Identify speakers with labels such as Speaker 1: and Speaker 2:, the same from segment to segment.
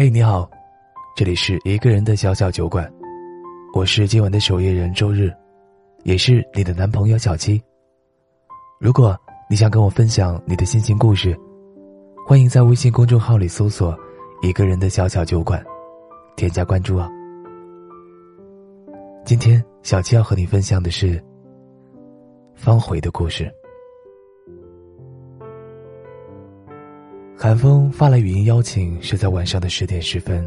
Speaker 1: 嘿，你好，这里是一个人的小小酒馆，我是今晚的守夜人周日，也是你的男朋友小七。如果你想跟我分享你的心情故事，欢迎在微信公众号里搜索“一个人的小小酒馆”，添加关注哦。今天小七要和你分享的是方回的故事。韩风发来语音邀请，是在晚上的十点十分。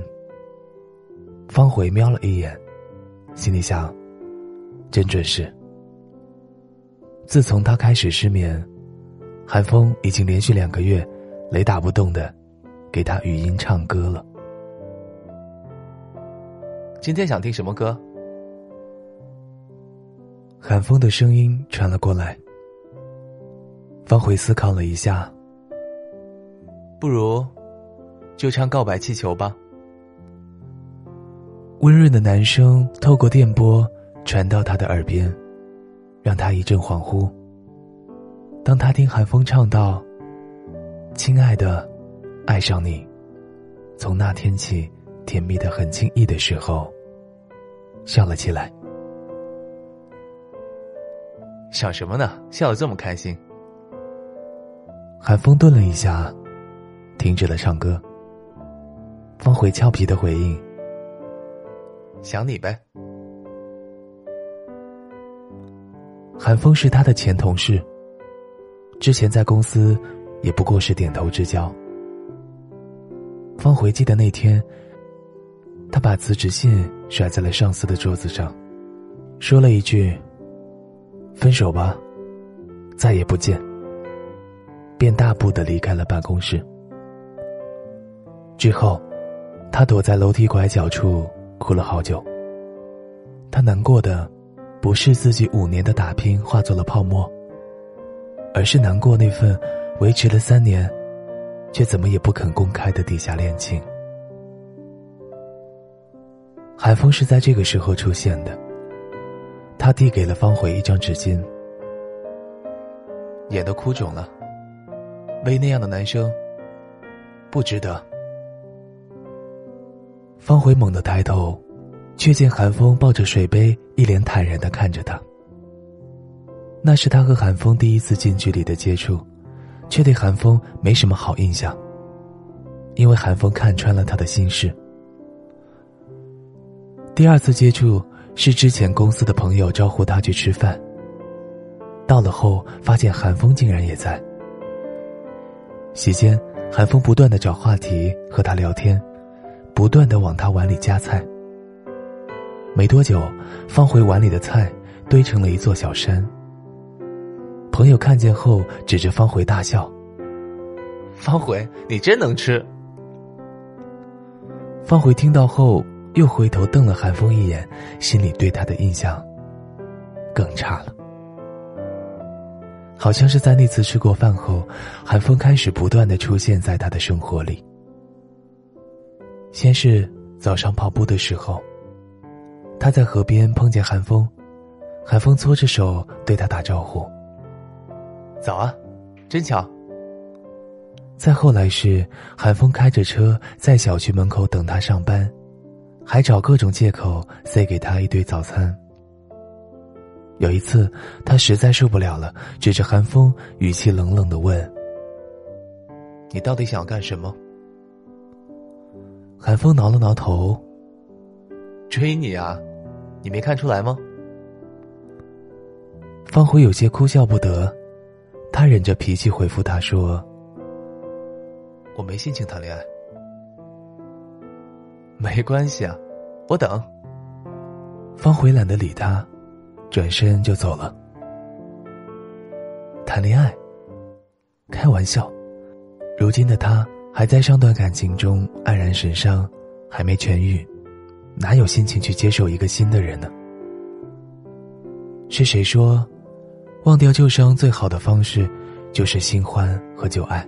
Speaker 1: 方回瞄了一眼，心里想：真准时。自从他开始失眠，韩风已经连续两个月雷打不动的给他语音唱歌了。今天想听什么歌？韩风的声音传了过来。方回思考了一下。不如，就唱《告白气球》吧。温润的男声透过电波传到他的耳边，让他一阵恍惚。当他听寒风唱到“亲爱的，爱上你，从那天起甜蜜的很轻易”的时候，笑了起来。想什么呢？笑得这么开心。寒风顿了一下。停止了唱歌。方回俏皮的回应：“想你呗。”韩风是他的前同事，之前在公司也不过是点头之交。方回记得那天，他把辞职信甩在了上司的桌子上，说了一句：“分手吧，再也不见。”便大步的离开了办公室。之后，他躲在楼梯拐角处哭了好久。他难过的，不是自己五年的打拼化作了泡沫，而是难过那份维持了三年，却怎么也不肯公开的地下恋情。海风是在这个时候出现的，他递给了方回一张纸巾，眼都哭肿了。为那样的男生，不值得。方回猛地抬头，却见韩风抱着水杯，一脸坦然的看着他。那是他和韩风第一次近距离的接触，却对韩风没什么好印象，因为韩风看穿了他的心事。第二次接触是之前公司的朋友招呼他去吃饭，到了后发现韩风竟然也在。席间，韩风不断的找话题和他聊天。不断的往他碗里夹菜。没多久，方回碗里的菜堆成了一座小山。朋友看见后，指着方回大笑：“方回，你真能吃！”方回听到后，又回头瞪了韩风一眼，心里对他的印象更差了。好像是在那次吃过饭后，韩风开始不断的出现在他的生活里。先是早上跑步的时候，他在河边碰见韩风，韩风搓着手对他打招呼：“早啊，真巧。”再后来是韩风开着车在小区门口等他上班，还找各种借口塞给他一堆早餐。有一次，他实在受不了了，指着韩风，语气冷冷的问：“你到底想要干什么？”韩风挠了挠头。追你啊，你没看出来吗？方回有些哭笑不得，他忍着脾气回复他说：“我没心情谈恋爱。”没关系啊，我等。方回懒得理他，转身就走了。谈恋爱？开玩笑，如今的他。还在上段感情中黯然神伤，还没痊愈，哪有心情去接受一个新的人呢？是谁说，忘掉旧伤最好的方式，就是新欢和旧爱？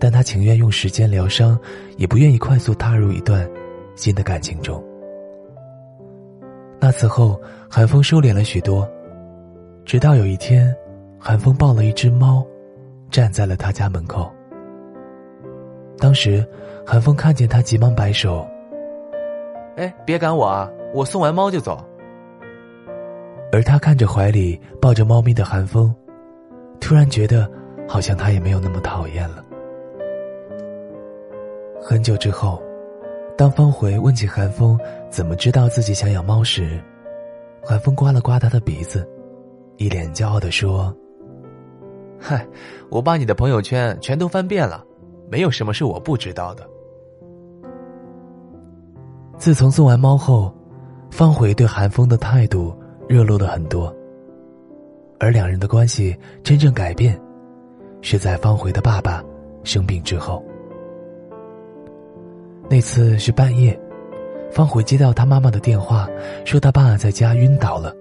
Speaker 1: 但他情愿用时间疗伤，也不愿意快速踏入一段新的感情中。那次后，寒风收敛了许多，直到有一天，寒风抱了一只猫，站在了他家门口。当时，韩风看见他，急忙摆手：“
Speaker 2: 哎，别赶我啊！我送完猫就走。”
Speaker 1: 而他看着怀里抱着猫咪的韩风，突然觉得好像他也没有那么讨厌了。很久之后，当方回问起韩风怎么知道自己想养猫时，韩风刮了刮他的鼻子，一脸骄傲的说：“
Speaker 2: 嗨，我把你的朋友圈全都翻遍了，没有什么是我不知道的。”
Speaker 1: 自从送完猫后，方回对韩风的态度。热络了很多，而两人的关系真正改变，是在方回的爸爸生病之后。那次是半夜，方回接到他妈妈的电话，说他爸在家晕倒了，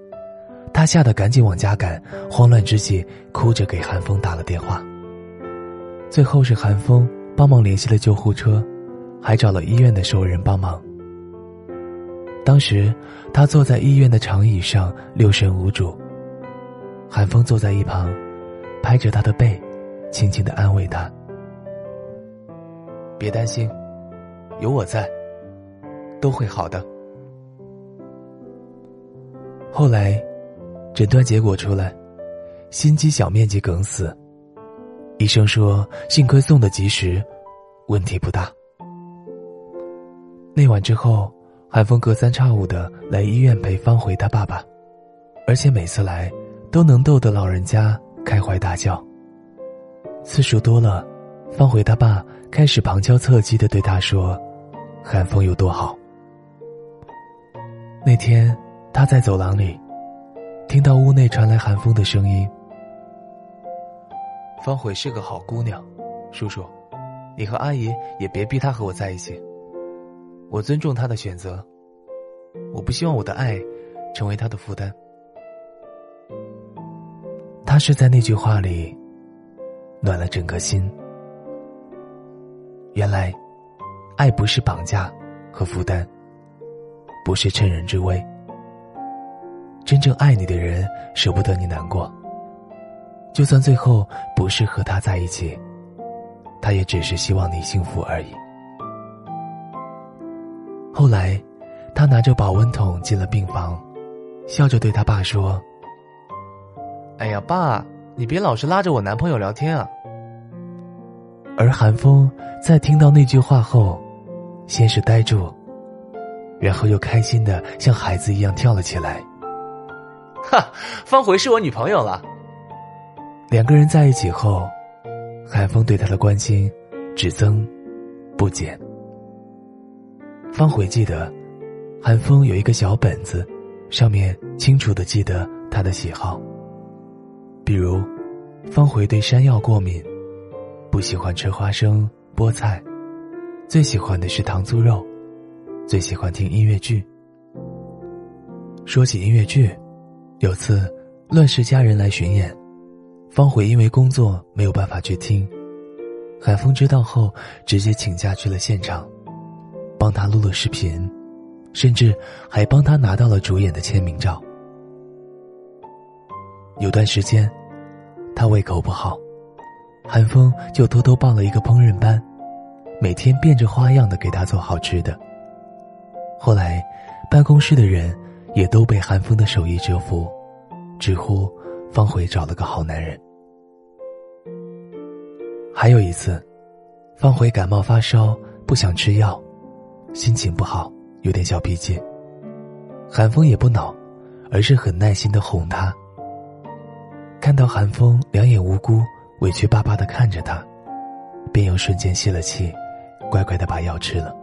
Speaker 1: 他吓得赶紧往家赶，慌乱之际哭着给韩风打了电话。最后是韩风帮忙联系了救护车，还找了医院的熟人帮忙。当时，他坐在医院的长椅上，六神无主。韩风坐在一旁，拍着他的背，轻轻的安慰他：“别担心，有我在，都会好的。”后来，诊断结果出来，心肌小面积梗死。医生说：“幸亏送的及时，问题不大。”那晚之后。韩风隔三差五的来医院陪方回他爸爸，而且每次来都能逗得老人家开怀大笑。次数多了，方回他爸开始旁敲侧击的对他说：“韩风有多好。”那天他在走廊里，听到屋内传来韩风的声音：“方茴是个好姑娘，叔叔，你和阿姨也别逼她和我在一起。”我尊重她的选择，我不希望我的爱成为他的负担。他是在那句话里暖了整颗心。原来，爱不是绑架和负担，不是趁人之危。真正爱你的人舍不得你难过，就算最后不是和他在一起，他也只是希望你幸福而已。后来，他拿着保温桶进了病房，笑着对他爸说：“
Speaker 2: 哎呀，爸，你别老是拉着我男朋友聊天啊。”
Speaker 1: 而韩风在听到那句话后，先是呆住，然后又开心的像孩子一样跳了起来。
Speaker 2: 哈，方回是我女朋友了。
Speaker 1: 两个人在一起后，韩风对他的关心只增不减。方回记得，韩风有一个小本子，上面清楚的记得他的喜好。比如，方回对山药过敏，不喜欢吃花生、菠菜，最喜欢的是糖醋肉，最喜欢听音乐剧。说起音乐剧，有次《乱世佳人》来巡演，方回因为工作没有办法去听，海风知道后直接请假去了现场。帮他录了视频，甚至还帮他拿到了主演的签名照。有段时间，他胃口不好，韩风就偷偷报了一个烹饪班，每天变着花样的给他做好吃的。后来，办公室的人也都被韩风的手艺折服，直呼方回找了个好男人。还有一次，方回感冒发烧，不想吃药。心情不好，有点小脾气。韩风也不恼，而是很耐心的哄他。看到韩风两眼无辜、委屈巴巴的看着他，便又瞬间泄了气，乖乖的把药吃了。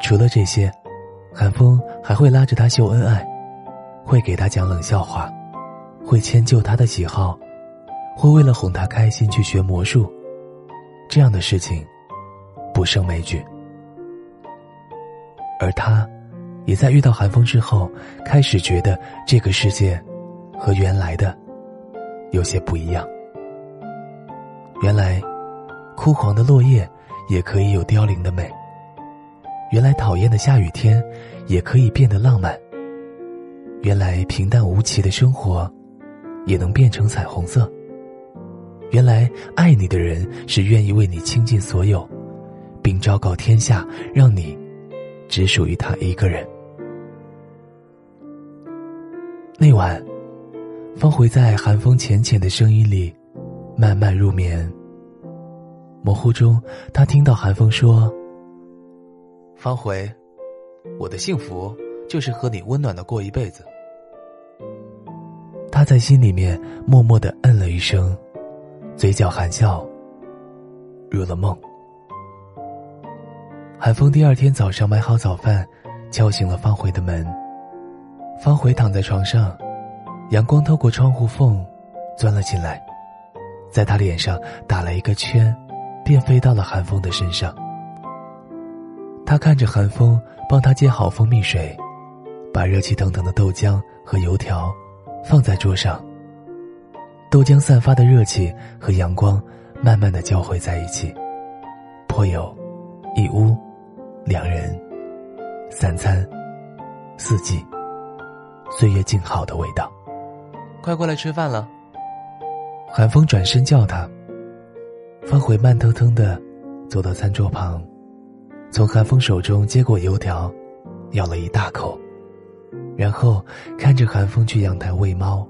Speaker 1: 除了这些，韩风还会拉着他秀恩爱，会给他讲冷笑话，会迁就他的喜好，会为了哄他开心去学魔术，这样的事情不胜枚举。而他，也在遇到寒风之后，开始觉得这个世界和原来的有些不一样。原来，枯黄的落叶也可以有凋零的美；原来，讨厌的下雨天也可以变得浪漫；原来，平淡无奇的生活也能变成彩虹色；原来，爱你的人是愿意为你倾尽所有，并昭告天下，让你只属于他一个人。那晚，方回在寒风浅浅的声音里慢慢入眠。模糊中，他听到寒风说：“
Speaker 2: 方回，我的幸福就是和你温暖的过一辈子。”
Speaker 1: 他在心里面默默的嗯了一声，嘴角含笑，入了梦。寒风第二天早上买好早饭，敲醒了方回的门。方回躺在床上，阳光透过窗户缝，钻了进来，在他脸上打了一个圈，便飞到了寒风的身上。他看着寒风帮他接好蜂蜜水，把热气腾腾的豆浆和油条放在桌上。豆浆散发的热气和阳光慢慢的交汇在一起，颇有一屋两人三餐四季。岁月静好的味道，
Speaker 2: 快过来吃饭了。
Speaker 1: 寒风转身叫他。方回慢腾腾的走到餐桌旁，从寒风手中接过油条，咬了一大口，然后看着寒风去阳台喂猫，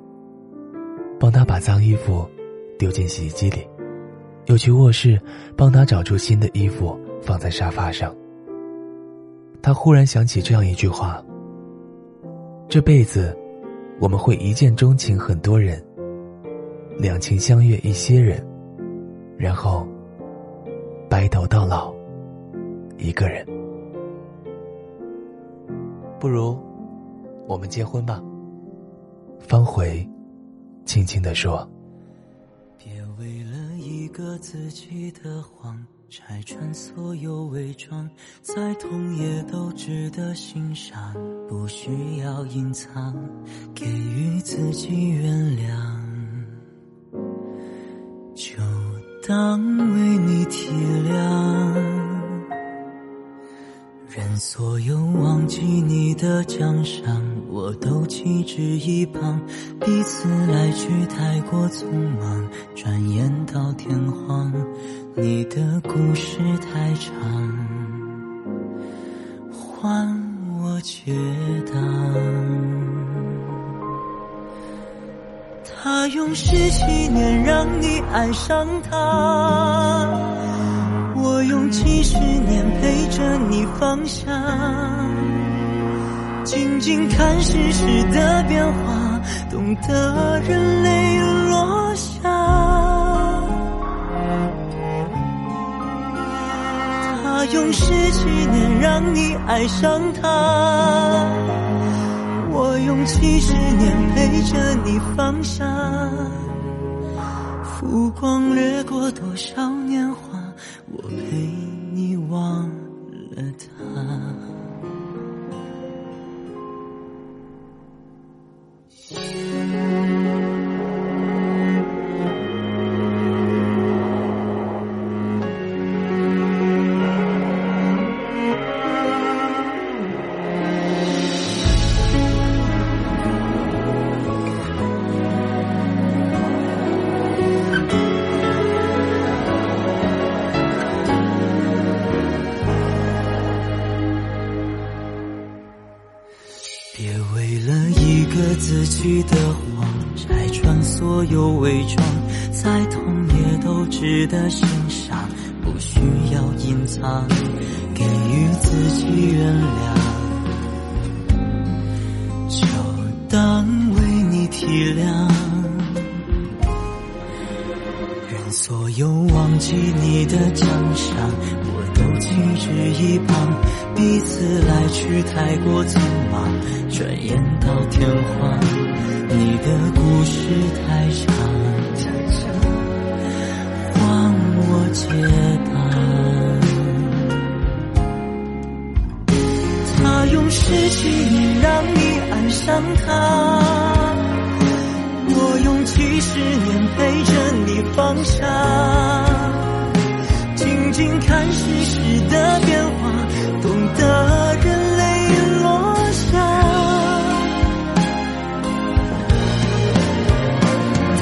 Speaker 1: 帮他把脏衣服丢进洗衣机里，又去卧室帮他找出新的衣服放在沙发上。他忽然想起这样一句话。这辈子，我们会一见钟情很多人，两情相悦一些人，然后白头到老一个人。
Speaker 2: 不如我们结婚吧。
Speaker 1: 方回轻轻地说：“
Speaker 3: 别为了一个自己的谎。”拆穿所有伪装，再痛也都值得欣赏，不需要隐藏，给予自己原谅，就当为你体谅。所有忘记你的奖赏，我都弃之一旁，彼此来去太过匆忙，转眼到天荒。你的故事太长，换我解答。他用十七年让你爱上他，我用几十年陪着你放下，静静看世事的变化，懂得人泪落下。他用十几年让你爱上他，我用几十年陪着你放下。浮光掠过多少年华，我陪你忘了他。自己的谎，拆穿所有伪装，再痛也都值得欣赏，不需要隐藏，给予自己原谅，就当为你体谅。有忘记你的奖赏，我都弃之一旁，彼此来去太过匆忙。转眼到天荒，你的故事太长，换我解答。他用十几年让你爱上他，几十年陪着你放下，静静看世事的变化，懂得人泪落下。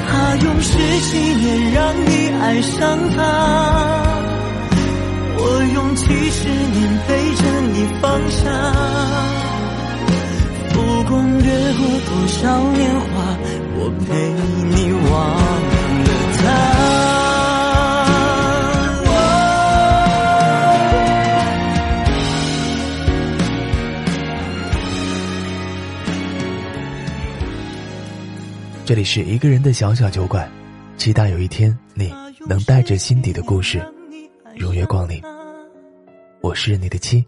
Speaker 3: 他用十七年让你爱上他，我用几十年陪着你放下，光掠过多少年华，我陪你忘了他。
Speaker 1: 这里是一个人的小小酒馆，期待有一天你能带着心底的故事如约光临。我是你的妻，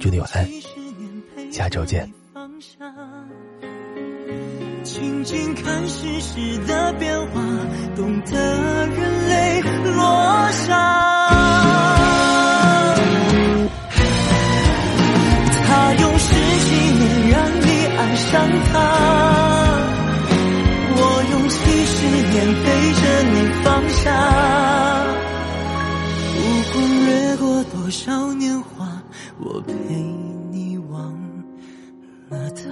Speaker 1: 祝你晚安，下周见。
Speaker 3: 静静看世事的变化，懂得人泪落下。他用十几年让你爱上他。我用七十年陪着你放下，不光掠过多少年华，我陪你忘了他，